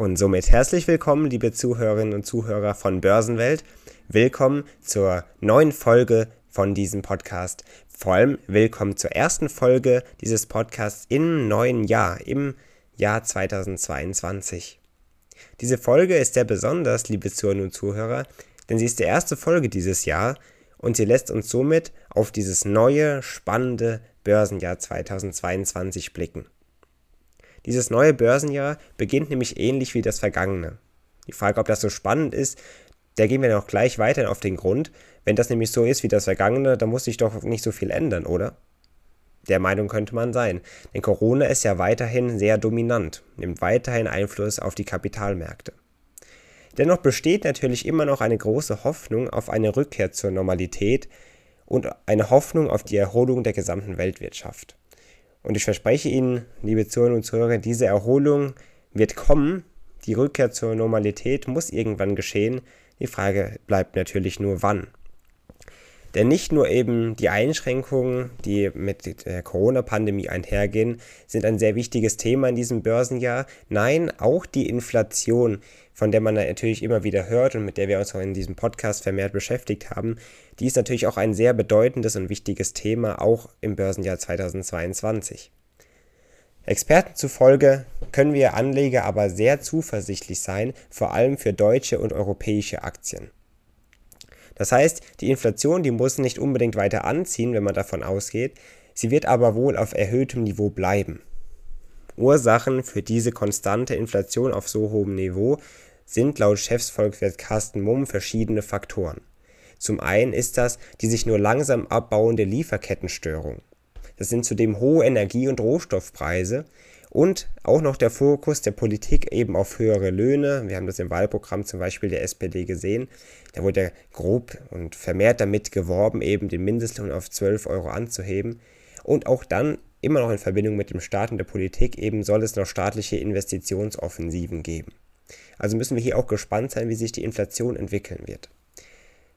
Und somit herzlich willkommen, liebe Zuhörerinnen und Zuhörer von Börsenwelt. Willkommen zur neuen Folge von diesem Podcast. Vor allem willkommen zur ersten Folge dieses Podcasts im neuen Jahr, im Jahr 2022. Diese Folge ist sehr besonders, liebe Zuhörerinnen und Zuhörer, denn sie ist die erste Folge dieses Jahr und sie lässt uns somit auf dieses neue, spannende Börsenjahr 2022 blicken. Dieses neue Börsenjahr beginnt nämlich ähnlich wie das vergangene. Die Frage, ob das so spannend ist, da gehen wir noch gleich weiter auf den Grund. Wenn das nämlich so ist wie das vergangene, dann muss sich doch nicht so viel ändern, oder? Der Meinung könnte man sein. Denn Corona ist ja weiterhin sehr dominant, nimmt weiterhin Einfluss auf die Kapitalmärkte. Dennoch besteht natürlich immer noch eine große Hoffnung auf eine Rückkehr zur Normalität und eine Hoffnung auf die Erholung der gesamten Weltwirtschaft. Und ich verspreche Ihnen, liebe Zuhörer und Zuhörer, diese Erholung wird kommen. Die Rückkehr zur Normalität muss irgendwann geschehen. Die Frage bleibt natürlich nur wann. Denn nicht nur eben die Einschränkungen, die mit der Corona-Pandemie einhergehen, sind ein sehr wichtiges Thema in diesem Börsenjahr. Nein, auch die Inflation, von der man natürlich immer wieder hört und mit der wir uns auch in diesem Podcast vermehrt beschäftigt haben, die ist natürlich auch ein sehr bedeutendes und wichtiges Thema, auch im Börsenjahr 2022. Experten zufolge können wir Anleger aber sehr zuversichtlich sein, vor allem für deutsche und europäische Aktien. Das heißt, die Inflation, die muss nicht unbedingt weiter anziehen, wenn man davon ausgeht, sie wird aber wohl auf erhöhtem Niveau bleiben. Ursachen für diese konstante Inflation auf so hohem Niveau sind laut Chefsvolkswirt Carsten Mumm verschiedene Faktoren. Zum einen ist das die sich nur langsam abbauende Lieferkettenstörung. Das sind zudem hohe Energie- und Rohstoffpreise, und auch noch der Fokus der Politik eben auf höhere Löhne. Wir haben das im Wahlprogramm zum Beispiel der SPD gesehen. Da wurde grob und vermehrt damit geworben, eben den Mindestlohn auf 12 Euro anzuheben. Und auch dann immer noch in Verbindung mit dem Staat und der Politik eben soll es noch staatliche Investitionsoffensiven geben. Also müssen wir hier auch gespannt sein, wie sich die Inflation entwickeln wird.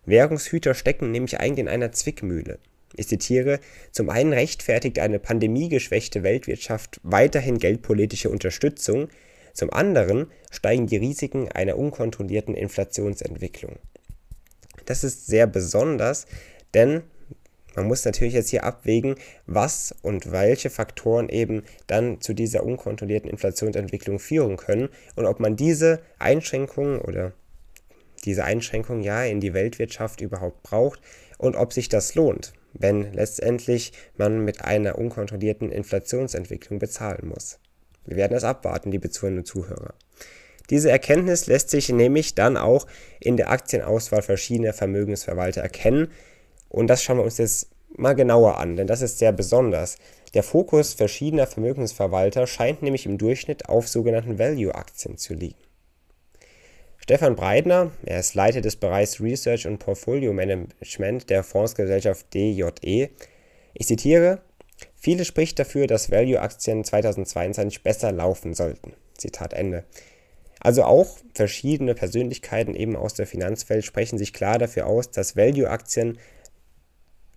Währungshüter stecken nämlich eigentlich in einer Zwickmühle. Ich zitiere, zum einen rechtfertigt eine pandemiegeschwächte Weltwirtschaft weiterhin geldpolitische Unterstützung, zum anderen steigen die Risiken einer unkontrollierten Inflationsentwicklung. Das ist sehr besonders, denn man muss natürlich jetzt hier abwägen, was und welche Faktoren eben dann zu dieser unkontrollierten Inflationsentwicklung führen können und ob man diese Einschränkungen oder diese Einschränkungen ja in die Weltwirtschaft überhaupt braucht und ob sich das lohnt wenn letztendlich man mit einer unkontrollierten Inflationsentwicklung bezahlen muss. Wir werden es abwarten, liebe Zuhörerinnen und Zuhörer. Diese Erkenntnis lässt sich nämlich dann auch in der Aktienauswahl verschiedener Vermögensverwalter erkennen und das schauen wir uns jetzt mal genauer an, denn das ist sehr besonders. Der Fokus verschiedener Vermögensverwalter scheint nämlich im Durchschnitt auf sogenannten Value-Aktien zu liegen. Stefan Breitner, er ist Leiter des Bereichs Research und Portfolio Management der Fondsgesellschaft DJE. Ich zitiere: Viele spricht dafür, dass Value-Aktien 2022 besser laufen sollten. Zitat Ende. Also auch verschiedene Persönlichkeiten eben aus der Finanzwelt sprechen sich klar dafür aus, dass Value-Aktien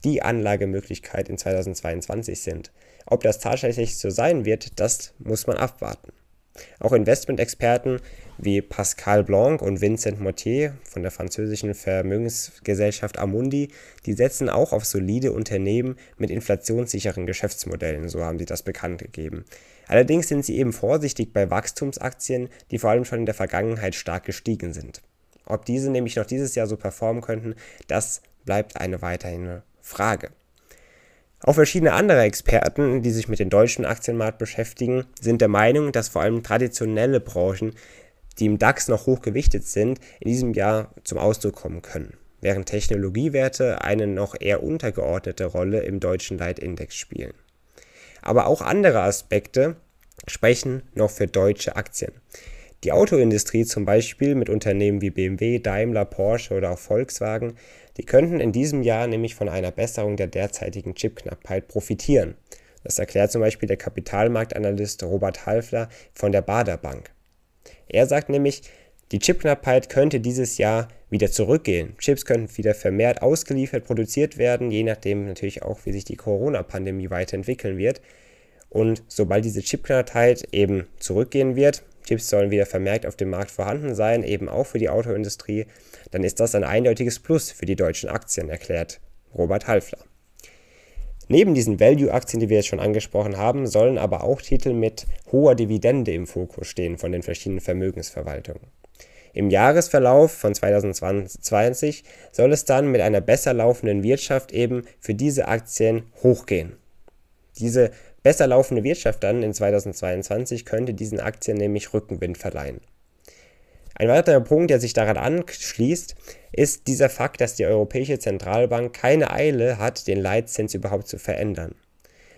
die Anlagemöglichkeit in 2022 sind. Ob das tatsächlich so sein wird, das muss man abwarten. Auch Investmentexperten wie Pascal Blanc und Vincent Mortier von der französischen Vermögensgesellschaft Amundi, die setzen auch auf solide Unternehmen mit inflationssicheren Geschäftsmodellen, so haben sie das bekannt gegeben. Allerdings sind sie eben vorsichtig bei Wachstumsaktien, die vor allem schon in der Vergangenheit stark gestiegen sind. Ob diese nämlich noch dieses Jahr so performen könnten, das bleibt eine weiterhin Frage. Auch verschiedene andere Experten, die sich mit dem deutschen Aktienmarkt beschäftigen, sind der Meinung, dass vor allem traditionelle Branchen, die im DAX noch hochgewichtet sind, in diesem Jahr zum Ausdruck kommen können, während Technologiewerte eine noch eher untergeordnete Rolle im deutschen Leitindex spielen. Aber auch andere Aspekte sprechen noch für deutsche Aktien. Die Autoindustrie zum Beispiel mit Unternehmen wie BMW, Daimler, Porsche oder auch Volkswagen, die könnten in diesem Jahr nämlich von einer Besserung der derzeitigen Chipknappheit profitieren. Das erklärt zum Beispiel der Kapitalmarktanalyst Robert Halfler von der Bader Bank. Er sagt nämlich, die Chipknappheit könnte dieses Jahr wieder zurückgehen. Chips könnten wieder vermehrt ausgeliefert, produziert werden, je nachdem natürlich auch, wie sich die Corona-Pandemie weiterentwickeln wird. Und sobald diese Chipknappheit eben zurückgehen wird, Chips sollen wieder vermerkt auf dem Markt vorhanden sein, eben auch für die Autoindustrie, dann ist das ein eindeutiges Plus für die deutschen Aktien, erklärt Robert Halfler. Neben diesen Value-Aktien, die wir jetzt schon angesprochen haben, sollen aber auch Titel mit hoher Dividende im Fokus stehen von den verschiedenen Vermögensverwaltungen. Im Jahresverlauf von 2020 soll es dann mit einer besser laufenden Wirtschaft eben für diese Aktien hochgehen. Diese besser laufende Wirtschaft dann in 2022 könnte diesen Aktien nämlich Rückenwind verleihen. Ein weiterer Punkt, der sich daran anschließt, ist dieser Fakt, dass die Europäische Zentralbank keine Eile hat, den Leitzins überhaupt zu verändern.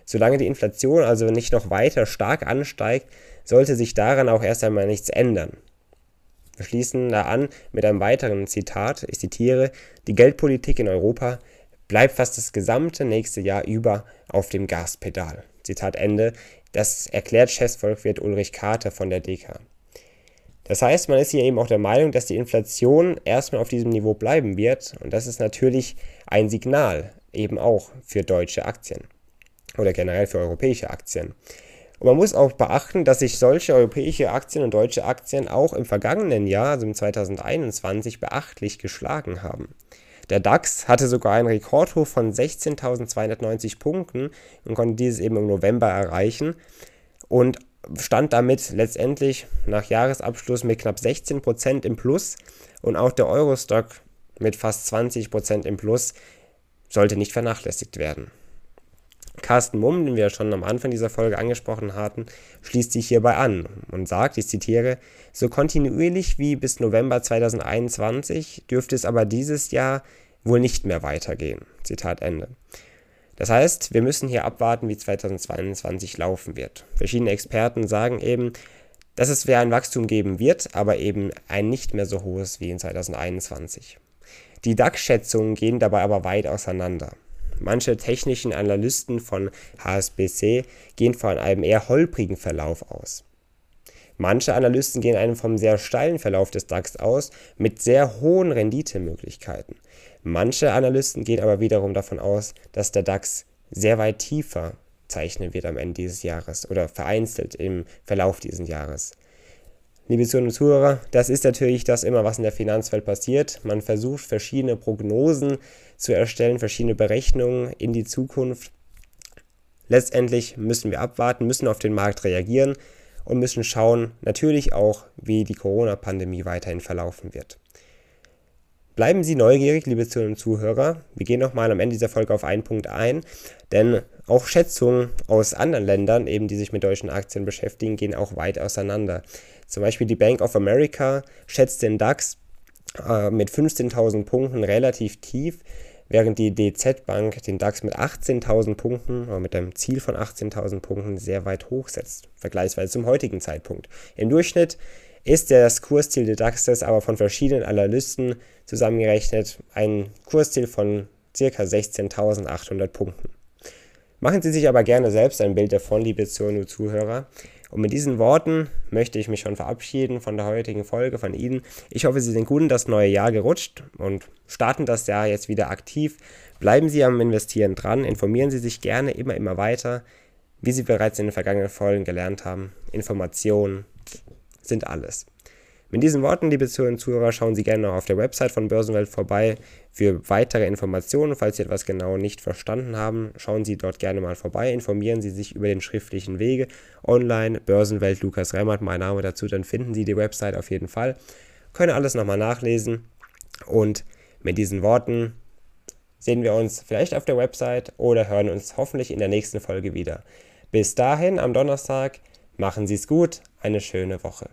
Solange die Inflation also nicht noch weiter stark ansteigt, sollte sich daran auch erst einmal nichts ändern. Wir schließen da an mit einem weiteren Zitat. Ich zitiere, die Geldpolitik in Europa bleibt fast das gesamte nächste Jahr über auf dem Gaspedal. Zitat Ende. Das erklärt Chefvolkwirt Ulrich Kater von der DK. Das heißt, man ist hier eben auch der Meinung, dass die Inflation erstmal auf diesem Niveau bleiben wird. Und das ist natürlich ein Signal eben auch für deutsche Aktien oder generell für europäische Aktien. Und man muss auch beachten, dass sich solche europäische Aktien und deutsche Aktien auch im vergangenen Jahr, also im 2021, beachtlich geschlagen haben. Der DAX hatte sogar einen Rekordhoch von 16.290 Punkten und konnte dieses eben im November erreichen und stand damit letztendlich nach Jahresabschluss mit knapp 16% im Plus und auch der Eurostock mit fast 20% im Plus sollte nicht vernachlässigt werden. Carsten Mumm, den wir schon am Anfang dieser Folge angesprochen hatten, schließt sich hierbei an und sagt, ich zitiere, so kontinuierlich wie bis November 2021 dürfte es aber dieses Jahr wohl nicht mehr weitergehen. Zitat Ende. Das heißt, wir müssen hier abwarten, wie 2022 laufen wird. Verschiedene Experten sagen eben, dass es wieder ein Wachstum geben wird, aber eben ein nicht mehr so hohes wie in 2021. Die DAX-Schätzungen gehen dabei aber weit auseinander. Manche technischen Analysten von HSBC gehen von einem eher holprigen Verlauf aus. Manche Analysten gehen einem vom sehr steilen Verlauf des DAX aus mit sehr hohen Renditemöglichkeiten. Manche Analysten gehen aber wiederum davon aus, dass der DAX sehr weit tiefer zeichnen wird am Ende dieses Jahres oder vereinzelt im Verlauf dieses Jahres. Liebe Zuhörer und Zuhörer, das ist natürlich das immer, was in der Finanzwelt passiert. Man versucht verschiedene Prognosen zu erstellen, verschiedene Berechnungen in die Zukunft. Letztendlich müssen wir abwarten, müssen auf den Markt reagieren und müssen schauen, natürlich auch, wie die Corona-Pandemie weiterhin verlaufen wird. Bleiben Sie neugierig, liebe Zuhörer und Zuhörer. Wir gehen nochmal am Ende dieser Folge auf einen Punkt ein, denn auch Schätzungen aus anderen Ländern, eben die sich mit deutschen Aktien beschäftigen, gehen auch weit auseinander. Zum Beispiel die Bank of America schätzt den DAX äh, mit 15.000 Punkten relativ tief, während die DZ Bank den DAX mit 18.000 Punkten oder mit einem Ziel von 18.000 Punkten sehr weit hochsetzt, vergleichsweise zum heutigen Zeitpunkt. Im Durchschnitt ist das Kursziel des DAXes aber von verschiedenen Analysten zusammengerechnet ein Kursziel von ca. 16.800 Punkten. Machen Sie sich aber gerne selbst ein Bild davon, liebe Zuhörer und mit diesen Worten möchte ich mich schon verabschieden von der heutigen Folge von Ihnen. Ich hoffe, Sie sind gut in das neue Jahr gerutscht und starten das Jahr jetzt wieder aktiv. Bleiben Sie am Investieren dran, informieren Sie sich gerne immer, immer weiter, wie Sie bereits in den vergangenen Folgen gelernt haben. Informationen sind alles. Mit diesen Worten, liebe Zuhörer und Zuhörer, schauen Sie gerne noch auf der Website von Börsenwelt vorbei für weitere Informationen. Falls Sie etwas genau nicht verstanden haben, schauen Sie dort gerne mal vorbei, informieren Sie sich über den schriftlichen Wege. Online, Börsenwelt, Lukas Remmert, mein Name dazu, dann finden Sie die Website auf jeden Fall. Können alles nochmal nachlesen. Und mit diesen Worten sehen wir uns vielleicht auf der Website oder hören uns hoffentlich in der nächsten Folge wieder. Bis dahin am Donnerstag, machen Sie es gut, eine schöne Woche.